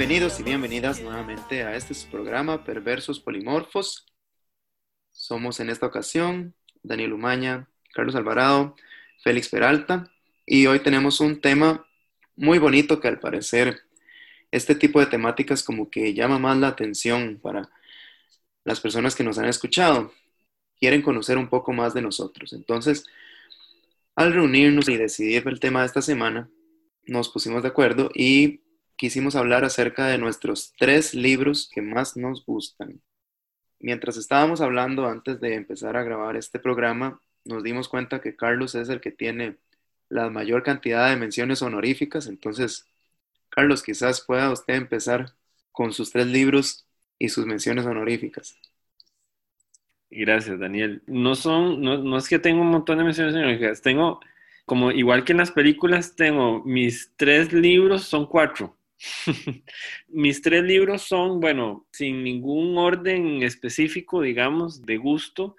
Bienvenidos y bienvenidas nuevamente a este programa Perversos Polimorfos. Somos en esta ocasión Daniel Umaña, Carlos Alvarado, Félix Peralta y hoy tenemos un tema muy bonito que al parecer este tipo de temáticas como que llama más la atención para las personas que nos han escuchado. Quieren conocer un poco más de nosotros. Entonces, al reunirnos y decidir el tema de esta semana, nos pusimos de acuerdo y quisimos hablar acerca de nuestros tres libros que más nos gustan. Mientras estábamos hablando antes de empezar a grabar este programa, nos dimos cuenta que Carlos es el que tiene la mayor cantidad de menciones honoríficas. Entonces, Carlos, quizás pueda usted empezar con sus tres libros y sus menciones honoríficas. Gracias, Daniel. No son, no, no es que tengo un montón de menciones honoríficas, tengo, como igual que en las películas, tengo mis tres libros, son cuatro. mis tres libros son, bueno, sin ningún orden específico, digamos, de gusto.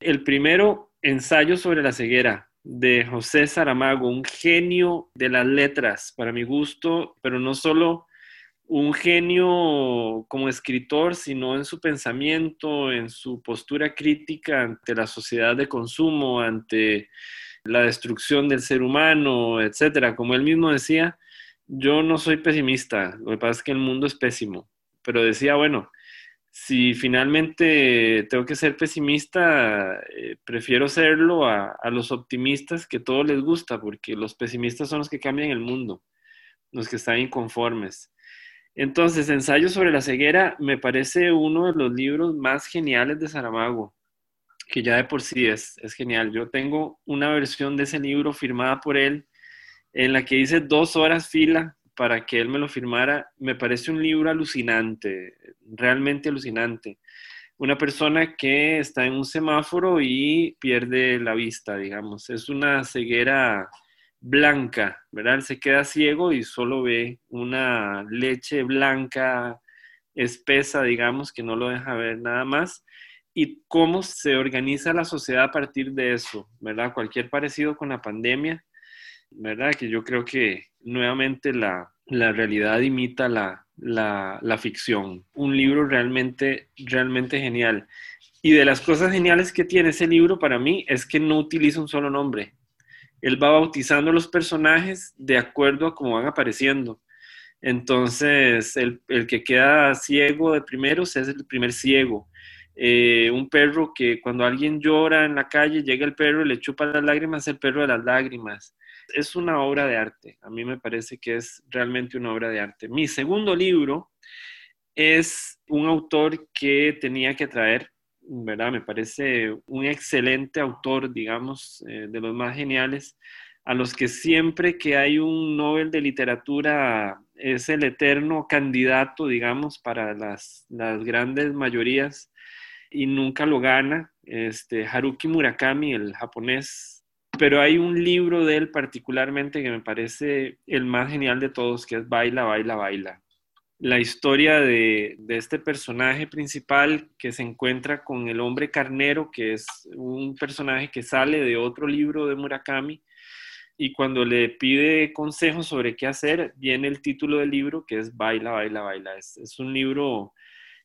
El primero, Ensayo sobre la ceguera, de José Saramago, un genio de las letras, para mi gusto, pero no solo un genio como escritor, sino en su pensamiento, en su postura crítica ante la sociedad de consumo, ante la destrucción del ser humano, etcétera. Como él mismo decía, yo no soy pesimista, lo que pasa es que el mundo es pésimo, pero decía, bueno, si finalmente tengo que ser pesimista, eh, prefiero serlo a, los optimistas que todo les gusta, porque los pesimistas son los que cambian el mundo, los que están inconformes. Entonces, Ensayo sobre la ceguera me parece uno de los libros más geniales de Saramago, que ya de por sí es, es genial. Yo tengo una versión de ese libro firmada por él, en la que hice dos horas fila para que él me lo firmara. Me parece un libro alucinante, realmente alucinante. Una persona que está en un semáforo y pierde la vista, digamos. Es una ceguera blanca, ¿verdad? Se queda ciego y solo ve una leche blanca espesa, digamos, que no lo deja ver nada más. Y cómo se organiza la sociedad a partir de eso, ¿verdad? Cualquier parecido con la pandemia, ¿verdad? Que yo creo que nuevamente la, la realidad imita la, la, la, ficción. Un libro realmente, realmente genial. Y de las cosas geniales que tiene ese libro para mí es que no utiliza un solo nombre él va bautizando los personajes de acuerdo a cómo van apareciendo. Entonces, el, el que queda ciego de primeros es el primer ciego. Eh, un perro que cuando alguien llora en la calle, llega el perro y le chupa las lágrimas, el perro de las lágrimas. Es una obra de arte. A mí me parece que es realmente una obra de arte. Mi segundo libro es un autor que tenía que traer ¿verdad? Me parece un excelente autor, digamos, eh, de los más geniales, a los que siempre que hay un Nobel de literatura es el eterno candidato, digamos, para las, las grandes mayorías y nunca lo gana, este, Haruki Murakami, el japonés. Pero hay un libro de él particularmente que me parece el más genial de todos, que es Baila, Baila, Baila la historia de, de, este personaje principal que se encuentra con el hombre carnero, que es un personaje que sale de otro libro de Murakami, y cuando le pide consejos sobre qué hacer, viene el título del libro que es Baila, Baila, Baila. Es, es un libro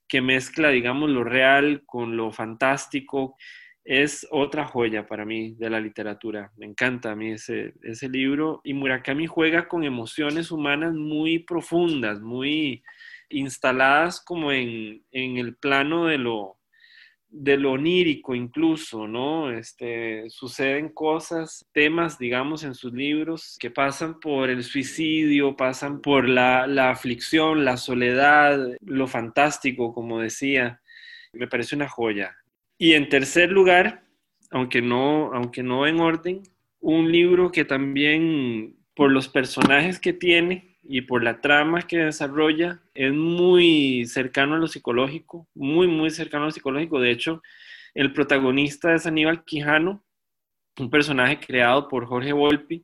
que mezcla, digamos, lo real con lo fantástico. Es otra joya para mí de la literatura. Me encanta a mí ese, ese libro. Y Murakami juega con emociones humanas muy profundas, muy instaladas como en, en el plano de lo, de lo onírico incluso, ¿no? Este, suceden cosas, temas, digamos, en sus libros que pasan por el suicidio, pasan por la, la aflicción, la soledad, lo fantástico, como decía. Me parece una joya. Y en tercer lugar, aunque no, aunque no en orden, un libro que también por los personajes que tiene y por la trama que desarrolla es muy cercano a lo psicológico, muy, muy cercano a lo psicológico. De hecho, el protagonista es Aníbal Quijano, un personaje creado por Jorge Volpi,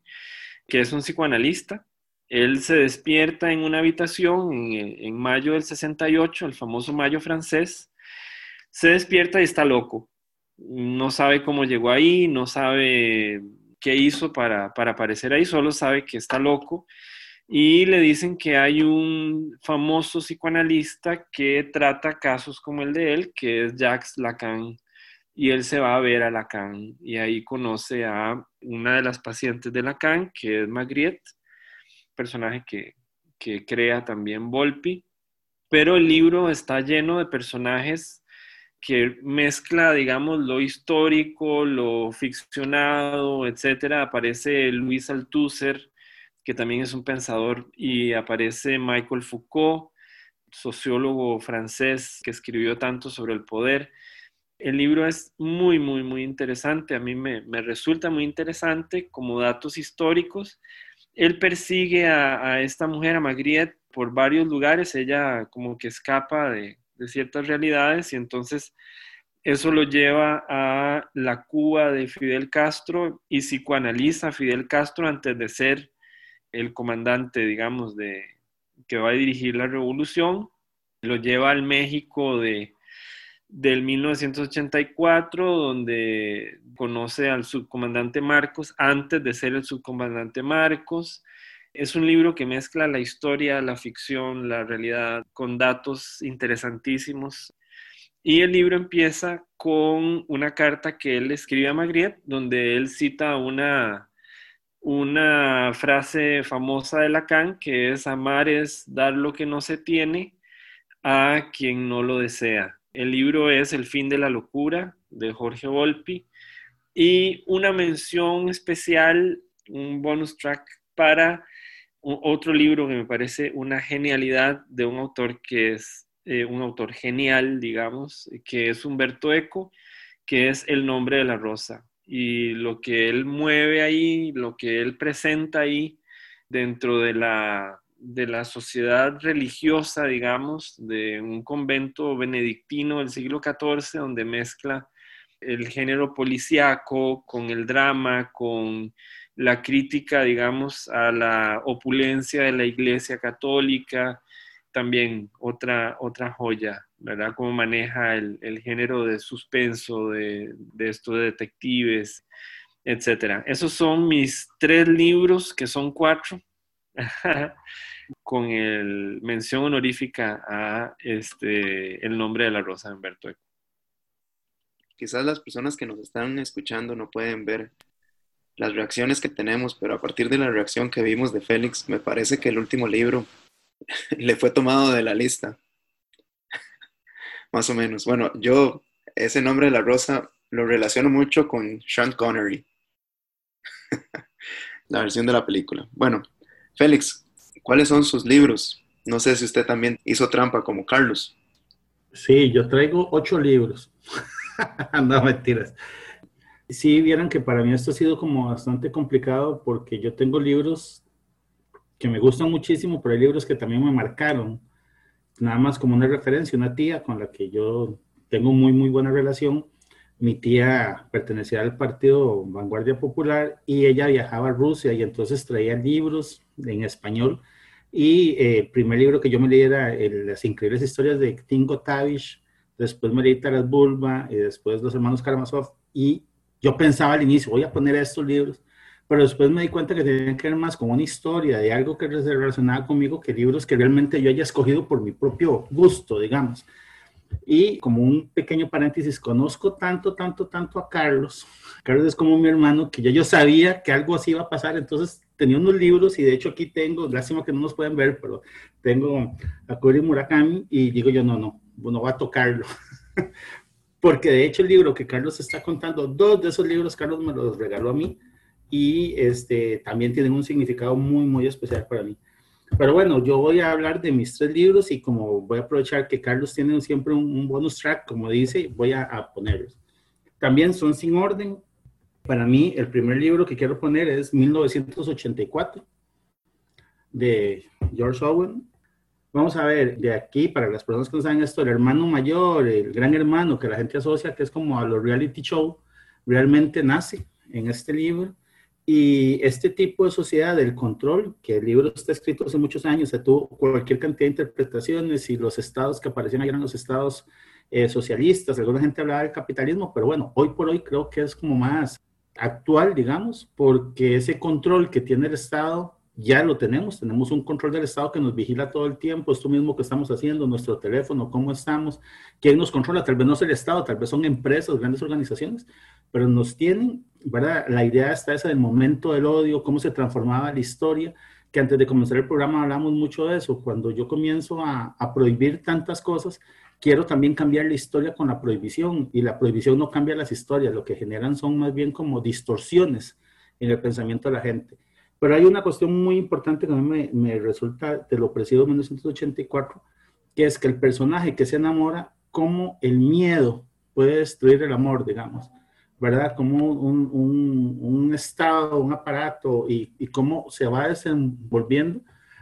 que es un psicoanalista. Él se despierta en una habitación en, en mayo del 68, el famoso mayo francés, se despierta y está loco. No sabe cómo llegó ahí, no sabe qué hizo para, para aparecer ahí, solo sabe que está loco. Y le dicen que hay un famoso psicoanalista que trata casos como el de él, que es Jacques Lacan. Y él se va a ver a Lacan y ahí conoce a una de las pacientes de Lacan, que es Magritte, personaje que, que crea también Volpi. Pero el libro está lleno de personajes que mezcla, digamos, lo histórico, lo ficcionado, etcétera. Aparece Luis Althusser, que también es un pensador, y aparece Michael Foucault, sociólogo francés que escribió tanto sobre el poder. El libro es muy, muy, muy interesante. A mí me, resulta muy interesante como datos históricos. Él persigue a, esta mujer, a Magritte, por varios lugares. Ella como que escapa de, de ciertas realidades y entonces eso lo lleva a la Cuba de Fidel Castro y psicoanaliza a Fidel Castro antes de ser el comandante, digamos, de, que va a dirigir la revolución, lo lleva al México de, del 1984, donde conoce al subcomandante Marcos antes de ser el subcomandante Marcos. Es un libro que mezcla la historia, la ficción, la realidad, con datos interesantísimos. Y el libro empieza con una carta que él escribe a Magritte, donde él cita una, una frase famosa de Lacan que es amar es dar lo que no se tiene a quien no lo desea. El libro es El fin de la locura de Jorge Volpi y una mención especial, un bonus track para otro libro que me parece una genialidad de un autor que es eh, un autor genial, digamos, que es Humberto Eco, que es El nombre de la rosa. Y lo que él mueve ahí, lo que él presenta ahí dentro de la, de la sociedad religiosa, digamos, de un convento benedictino del siglo XIV, donde mezcla el género policíaco con el drama, con la crítica, digamos, a la opulencia de la Iglesia Católica, también otra, otra joya, ¿verdad? Cómo maneja el, género de suspenso, de, de esto de detectives, etcétera. Esos son mis tres libros, que son cuatro, con el mención honorífica a este, El nombre de la rosa de Humberto. Quizás las personas que nos están escuchando no pueden ver las reacciones que tenemos, pero a partir de la reacción que vimos de Félix, me parece que el último libro le fue tomado de la lista. Más o menos. Bueno, yo ese nombre de la rosa lo relaciono mucho con Sean Connery. la versión de la película. Bueno, Félix, ¿cuáles son sus libros? No sé si usted también hizo trampa como Carlos. Sí, yo traigo ocho libros. no, mentiras. Sí, vieran que para mí esto ha sido como bastante complicado porque yo tengo libros que me gustan muchísimo, pero hay libros que también me marcaron. Nada más como una referencia, una tía con la que yo tengo muy, muy buena relación. Mi tía pertenecía al partido Vanguardia Popular y ella viajaba a Rusia y entonces traía libros en español. Y eh, el primer libro que yo me leí era Las increíbles historias de Tingo Tavish, después me leí Taras Bulba y después Los hermanos Karamazov. Y yo pensaba al inicio, voy a poner estos libros pero después me di cuenta que tenían que ver más con una historia de algo que se relacionaba conmigo que libros que realmente yo haya escogido por mi propio gusto, digamos. Y como un pequeño paréntesis, conozco tanto, tanto, tanto a Carlos. Carlos es como mi hermano, que ya yo sabía que algo así iba a pasar, entonces tenía unos libros y de hecho aquí tengo, lástima que no nos pueden ver, pero tengo a Cory Murakami y digo yo, no, no, no va a tocarlo. Porque de hecho el libro que Carlos está contando, dos de esos libros Carlos me los regaló a mí y este, también tienen un significado muy, muy especial para mí. Pero bueno, yo voy a hablar de mis tres libros y como voy a aprovechar que Carlos tiene siempre un, bonus track, como dice, voy a, a, ponerlos. También son sin orden. Para mí, el primer libro que quiero poner es 1984 de George Owen. Vamos a ver, de aquí, para las personas que no saben esto, el hermano mayor, el gran hermano que la gente asocia, que es como a los reality show, realmente nace en este libro. Y este tipo de sociedad del control, que el libro está escrito hace muchos años, se tuvo cualquier cantidad de interpretaciones y los estados que aparecían ahí eran los estados eh, socialistas, alguna gente hablaba del capitalismo, pero bueno, hoy por hoy creo que es como más actual, digamos, porque ese control que tiene el Estado ya lo tenemos, tenemos un control del Estado que nos vigila todo el tiempo, esto mismo que estamos haciendo, nuestro teléfono, cómo estamos, quién nos controla, tal vez no es el Estado, tal vez son empresas, grandes organizaciones, pero nos tienen, ¿verdad? La idea está esa del momento del odio, cómo se transformaba la historia, que antes de comenzar el programa hablamos mucho de eso, cuando yo comienzo a, a prohibir tantas cosas, quiero también cambiar la historia con la prohibición, y la prohibición no cambia las historias, lo que generan son más bien como distorsiones en el pensamiento de la gente. Pero hay una cuestión muy importante que a mí me, me resulta de lo presido de 1984, que es que el personaje que se enamora, como el miedo puede destruir el amor, digamos, ¿verdad? Como un, un, un estado, un aparato y, y, cómo se va desenvolviendo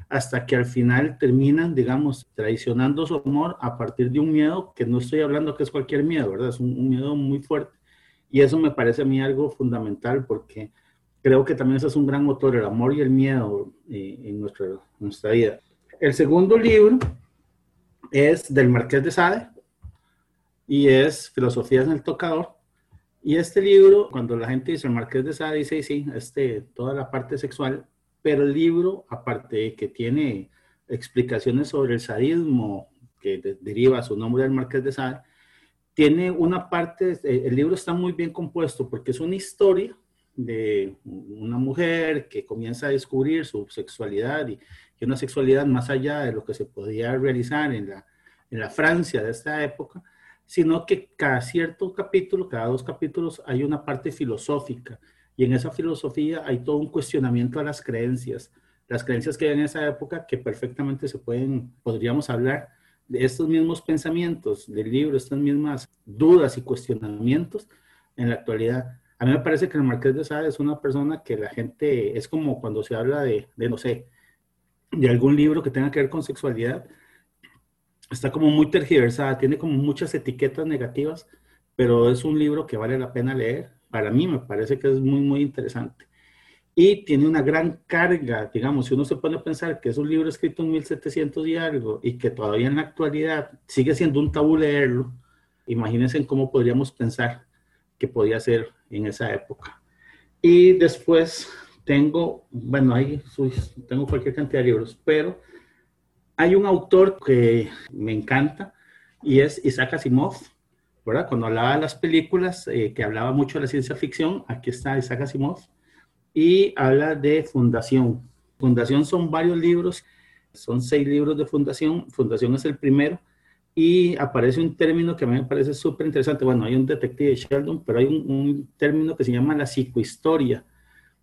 hasta que al final terminan, digamos, traicionando su amor a partir de un miedo que no estoy hablando que es cualquier miedo, ¿verdad? Es un, un miedo muy fuerte. Y eso me parece a mí algo fundamental porque creo que también ese es un gran motor, el amor y el miedo eh, en nuestra, nuestra vida. El segundo libro es del Marqués de Sade y es Filosofías en el Tocador. Y este libro, cuando la gente dice el Marqués de Sade, dice, sí, este, toda la parte sexual, pero el libro, aparte de que tiene explicaciones sobre el sadismo, que de, deriva su nombre del Marqués de Sade, tiene una parte, el libro está muy bien compuesto porque es una historia de una mujer que comienza a descubrir su sexualidad y, y, una sexualidad más allá de lo que se podía realizar en la, en la Francia de esta época, sino que cada cierto capítulo, cada dos capítulos, hay una parte filosófica y en esa filosofía hay todo un cuestionamiento a las creencias, las creencias que hay en esa época que perfectamente se pueden, podríamos hablar de estos mismos pensamientos del libro, estas mismas dudas y cuestionamientos en la actualidad. A mí me parece que el Marqués de Sade es una persona que la gente, es como cuando se habla de, no sé, de algún libro que tenga que ver con sexualidad, está como muy tergiversada, tiene como muchas etiquetas negativas, pero es un libro que vale la pena leer. Para mí me parece que es muy, muy interesante. Y tiene una gran carga, digamos, si uno se pone a pensar que es un libro escrito en 1700 y algo y que todavía en la actualidad sigue siendo un tabú leerlo, imagínense en cómo podríamos pensar que podía ser en esa época. Y después tengo, bueno, ahí tengo cualquier cantidad de libros, pero hay un autor que me encanta y es Isaac Asimov, ¿verdad? Cuando hablaba de las películas, eh, que hablaba mucho de la ciencia ficción, aquí está Isaac Asimov, y habla de Fundación. Fundación son varios libros, son seis libros de Fundación, Fundación es el primero, y aparece un término que a mí me parece súper interesante. Bueno, hay un detective Sheldon, pero hay un, un, término que se llama la psicohistoria.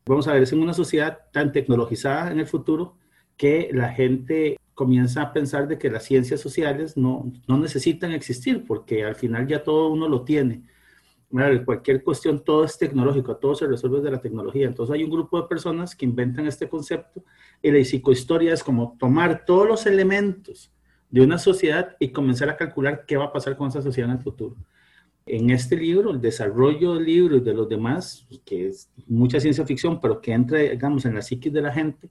Vamos a ver, es en una sociedad tan tecnologizada en el futuro que la gente comienza a pensar de que las ciencias sociales no, no necesitan existir, porque al final ya todo uno lo tiene. Cualquier cuestión, todo es tecnológico, todo se resuelve desde la tecnología. Entonces hay un grupo de personas que inventan este concepto y la psicohistoria es como tomar todos los elementos de una sociedad y comenzar a calcular qué va a pasar con esa sociedad en el futuro. En este libro, el desarrollo del libro y de los demás, que es mucha ciencia ficción, pero que entra, digamos, en la psiquis de la gente,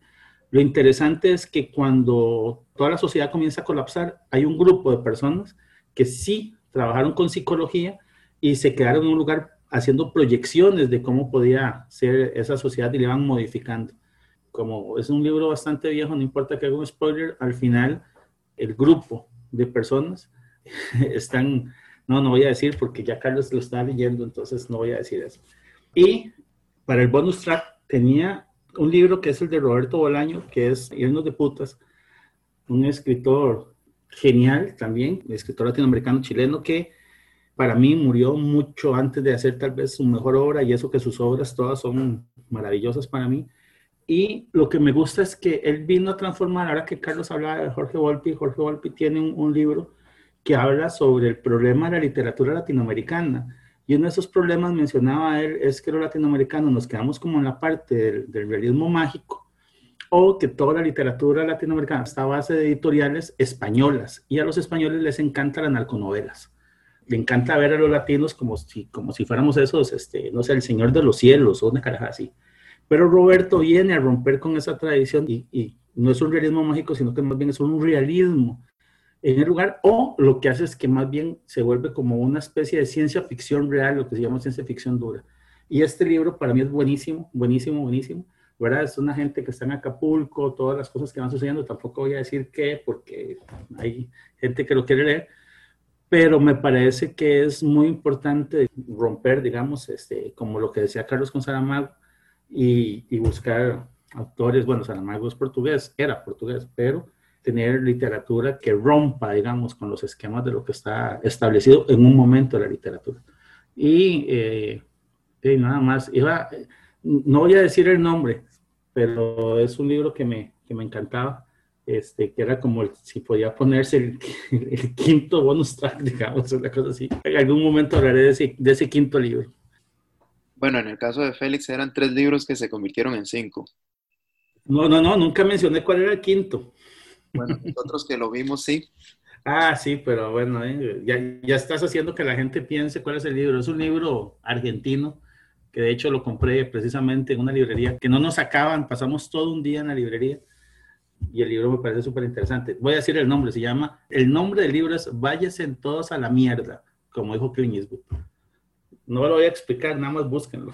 lo interesante es que cuando toda la sociedad comienza a colapsar, hay un grupo de personas que sí trabajaron con psicología y se quedaron en un lugar haciendo proyecciones de cómo podía ser esa sociedad y le van modificando. Como es un libro bastante viejo, no importa que haga un spoiler, al final el grupo de personas están, no, no voy a decir porque ya Carlos lo está leyendo, entonces no voy a decir eso. Y para el bonus track tenía un libro que es el de Roberto Bolaño, que es Irnos de Putas, un escritor genial también, escritor latinoamericano chileno que para mí murió mucho antes de hacer tal vez su mejor obra y eso que sus obras todas son maravillosas para mí. Y lo que me gusta es que él vino a transformar, ahora que Carlos hablaba de Jorge Volpi, Jorge Volpi tiene un, libro que habla sobre el problema de la literatura latinoamericana. Y uno de esos problemas, mencionaba él, es que los latinoamericanos nos quedamos como en la parte del, realismo mágico, o que toda la literatura latinoamericana está a base de editoriales españolas, y a los españoles les encanta las narconovelas. Le encanta ver a los latinos como si, como si fuéramos esos, este, no sé, el Señor de los Cielos o una caraja así. Pero Roberto viene a romper con esa tradición y, no es un realismo mágico, sino que más bien es un realismo en el lugar, o lo que hace es que más bien se vuelve como una especie de ciencia ficción real, lo que se llama ciencia ficción dura. Y este libro para mí es buenísimo, buenísimo, buenísimo. ¿verdad? Es una gente que está en Acapulco, todas las cosas que van sucediendo, tampoco voy a decir qué, porque hay gente que lo quiere leer, pero me parece que es muy importante romper, digamos, este, como lo que decía Carlos Saramago, y, y buscar autores, bueno, Saramago es portugués, era portugués, pero tener literatura que rompa, digamos, con los esquemas de lo que está establecido en un momento de la literatura. Y, eh, y nada más, iba, no voy a decir el nombre, pero es un libro que me, que me encantaba, este, que era como si podía ponerse el, el, quinto bonus track, digamos, una cosa así. En algún momento hablaré de ese, de ese quinto libro. Bueno, en el caso de Félix eran tres libros que se convirtieron en cinco. No, no, no, nunca mencioné cuál era el quinto. Bueno, nosotros que lo vimos, sí. Ah, sí, pero bueno, eh, ya, ya estás haciendo que la gente piense cuál es el libro. Es un libro argentino que de hecho lo compré precisamente en una librería, que no nos sacaban, pasamos todo un día en la librería y el libro me parece súper interesante. Voy a decir el nombre, se llama, el nombre del libro es Váyase todos a la mierda, como dijo Clint Eastwood. No lo voy a explicar, nada más búsquenlo.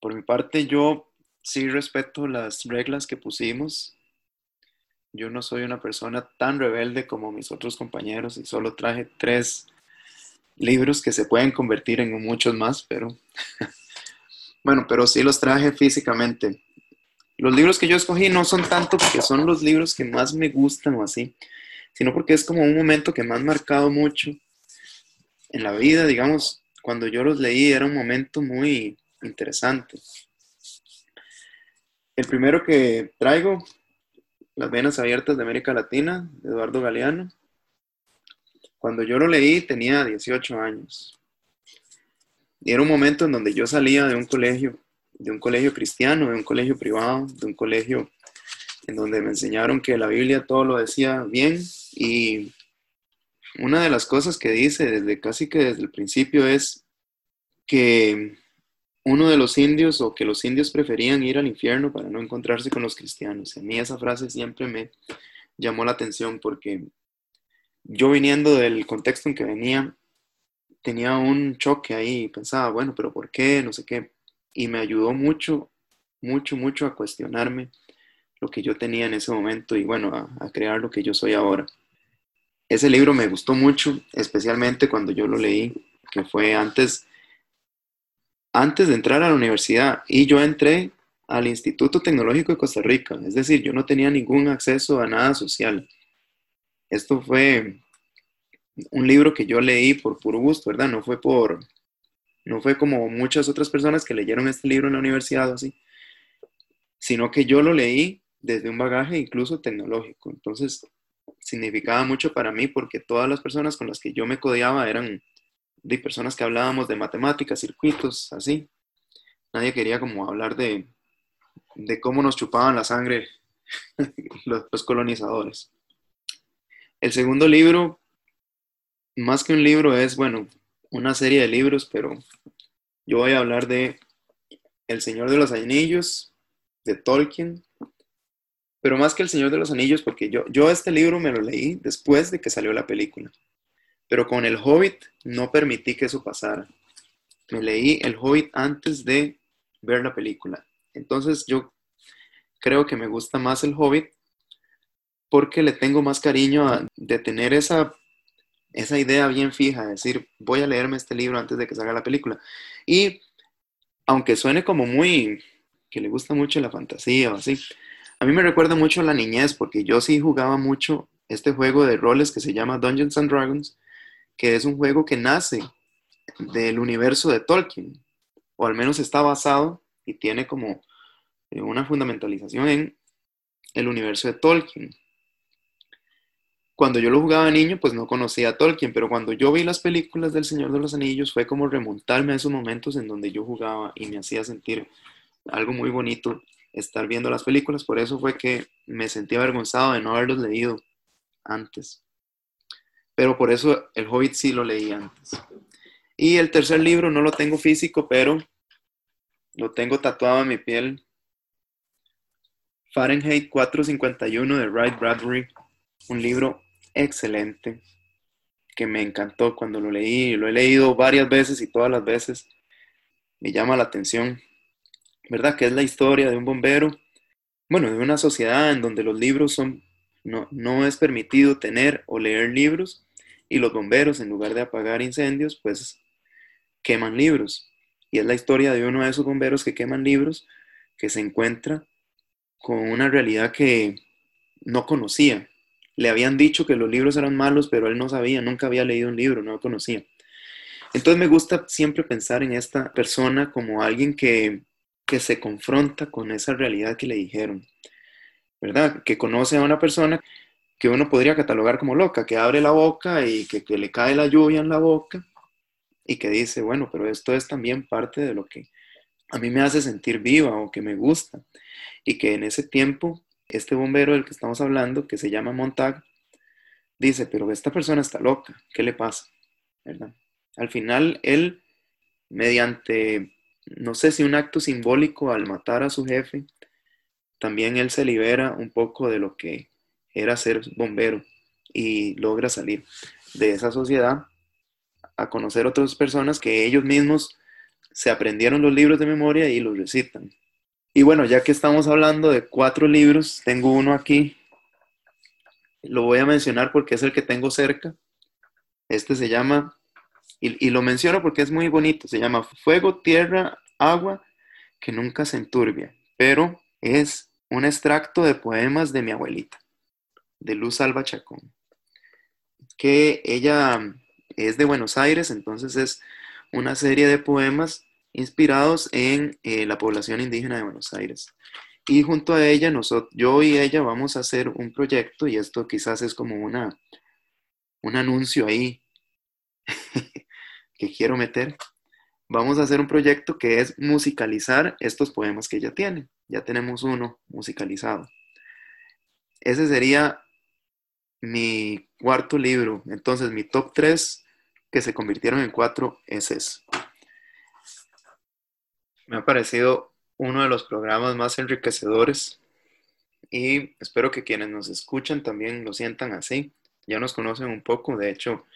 Por mi parte, yo sí respeto las reglas que pusimos. Yo no soy una persona tan rebelde como mis otros compañeros y solo traje tres libros que se pueden convertir en muchos más, pero bueno, pero sí los traje físicamente. Los libros que yo escogí no son tanto porque son los libros que más me gustan o así, sino porque es como un momento que me han marcado mucho en la vida, digamos, cuando yo los leí era un momento muy interesante. El primero que traigo, Las Venas Abiertas de América Latina, de Eduardo Galeano. Cuando yo lo leí tenía 18 años. Y era un momento en donde yo salía de un colegio, de un colegio cristiano, de un colegio privado, de un colegio en donde me enseñaron que la Biblia todo lo decía bien y una de las cosas que dice desde casi que desde el principio es que uno de los indios o que los indios preferían ir al infierno para no encontrarse con los cristianos. a mí esa frase siempre me llamó la atención porque yo viniendo del contexto en que venía, tenía un choque ahí y pensaba, bueno, pero ¿por qué? No sé qué. Y me ayudó mucho, mucho, mucho a cuestionarme lo que yo tenía en ese momento y bueno, a, a crear lo que yo soy ahora. Ese libro me gustó mucho, especialmente cuando yo lo leí, que fue antes, antes de entrar a la universidad. Y yo entré al Instituto Tecnológico de Costa Rica, es decir, yo no tenía ningún acceso a nada social. Esto fue un libro que yo leí por puro gusto, ¿verdad? No fue por, no fue como muchas otras personas que leyeron este libro en la universidad o así, sino que yo lo leí desde un bagaje incluso tecnológico. Entonces, significaba mucho para mí porque todas las personas con las que yo me codeaba eran de personas que hablábamos de matemáticas, circuitos, así. Nadie quería como hablar de, de cómo nos chupaban la sangre los, los colonizadores. El segundo libro, más que un libro, es, bueno, una serie de libros, pero yo voy a hablar de El Señor de los Anillos, de Tolkien, pero más que El Señor de los Anillos, porque yo, yo este libro me lo leí después de que salió la película, pero con El Hobbit no permití que eso pasara. Me leí El Hobbit antes de ver la película. Entonces yo creo que me gusta más El Hobbit porque le tengo más cariño a, de tener esa, esa idea bien fija, de decir, voy a leerme este libro antes de que salga la película. Y aunque suene como muy, que le gusta mucho la fantasía o así, a mí me recuerda mucho la niñez, porque yo sí jugaba mucho este juego de roles que se llama Dungeons and Dragons, que es un juego que nace del universo de Tolkien, o al menos está basado y tiene como una fundamentalización en el universo de Tolkien. Cuando yo lo jugaba niño, pues no conocía a Tolkien, pero cuando yo vi las películas del Señor de los Anillos fue como remontarme a esos momentos en donde yo jugaba y me hacía sentir algo muy bonito estar viendo las películas, por eso fue que me sentí avergonzado de no haberlos leído antes. Pero por eso el Hobbit sí lo leí antes. Y el tercer libro no lo tengo físico, pero lo tengo tatuado en mi piel. Fahrenheit 451 de Wright Bradbury, un libro excelente, que me encantó cuando lo leí, lo he leído varias veces y todas las veces me llama la atención, ¿verdad? Que es la historia de un bombero, bueno, de una sociedad en donde los libros son, no, no es permitido tener o leer libros y los bomberos en lugar de apagar incendios, pues queman libros. Y es la historia de uno de esos bomberos que queman libros que se encuentra con una realidad que no conocía. Le habían dicho que los libros eran malos, pero él no sabía, nunca había leído un libro, no lo conocía. Entonces me gusta siempre pensar en esta persona como alguien que, que se confronta con esa realidad que le dijeron, ¿verdad? Que conoce a una persona que uno podría catalogar como loca, que abre la boca y que, le cae la lluvia en la boca y que dice, bueno, pero esto es también parte de lo que a mí me hace sentir viva o que me gusta. Y que en ese tiempo, este bombero del que estamos hablando, que se llama Montag, dice, pero esta persona está loca, ¿qué le pasa? ¿Verdad? Al final, él, mediante, no sé si un acto simbólico al matar a su jefe, también él se libera un poco de lo que era ser bombero y logra salir de esa sociedad a conocer otras personas que ellos mismos se aprendieron los libros de memoria y los recitan. Y bueno, ya que estamos hablando de cuatro libros, tengo uno aquí. Lo voy a mencionar porque es el que tengo cerca. Este se llama, y, lo menciono porque es muy bonito, se llama Fuego, Tierra, Agua, que nunca se enturbia, pero es un extracto de poemas de mi abuelita, de Luz Alba Chacón, que ella es de Buenos Aires, entonces es una serie de poemas inspirados en eh, la población indígena de Buenos Aires. Y junto a ella, nosotros, yo y ella vamos a hacer un proyecto, y esto quizás es como una, un anuncio ahí que quiero meter. Vamos a hacer un proyecto que es musicalizar estos poemas que ella tiene. Ya tenemos uno musicalizado. Ese sería mi cuarto libro. Entonces, mi top 3 que se convirtieron en cuatro es eso. Me ha parecido uno de los programas más enriquecedores y espero que quienes nos escuchan también lo sientan así. Ya nos conocen un poco, de hecho,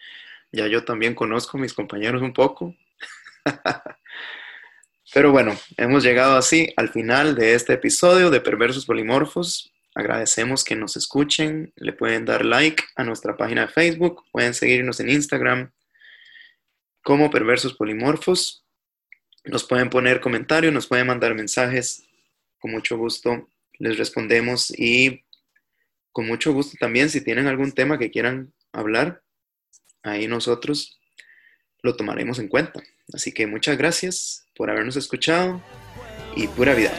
ya yo también conozco a mis compañeros un poco. Pero bueno, hemos llegado así al final de este episodio de Perversos Polimorfos. Agradecemos que nos escuchen, le pueden dar like a nuestra página de Facebook, pueden seguirnos en Instagram como Perversos Polimorfos nos pueden poner comentarios, nos pueden mandar mensajes. Con mucho gusto les respondemos y con mucho gusto también si tienen algún tema que quieran hablar, ahí nosotros lo tomaremos en cuenta. Así que muchas gracias por habernos escuchado y pura vida.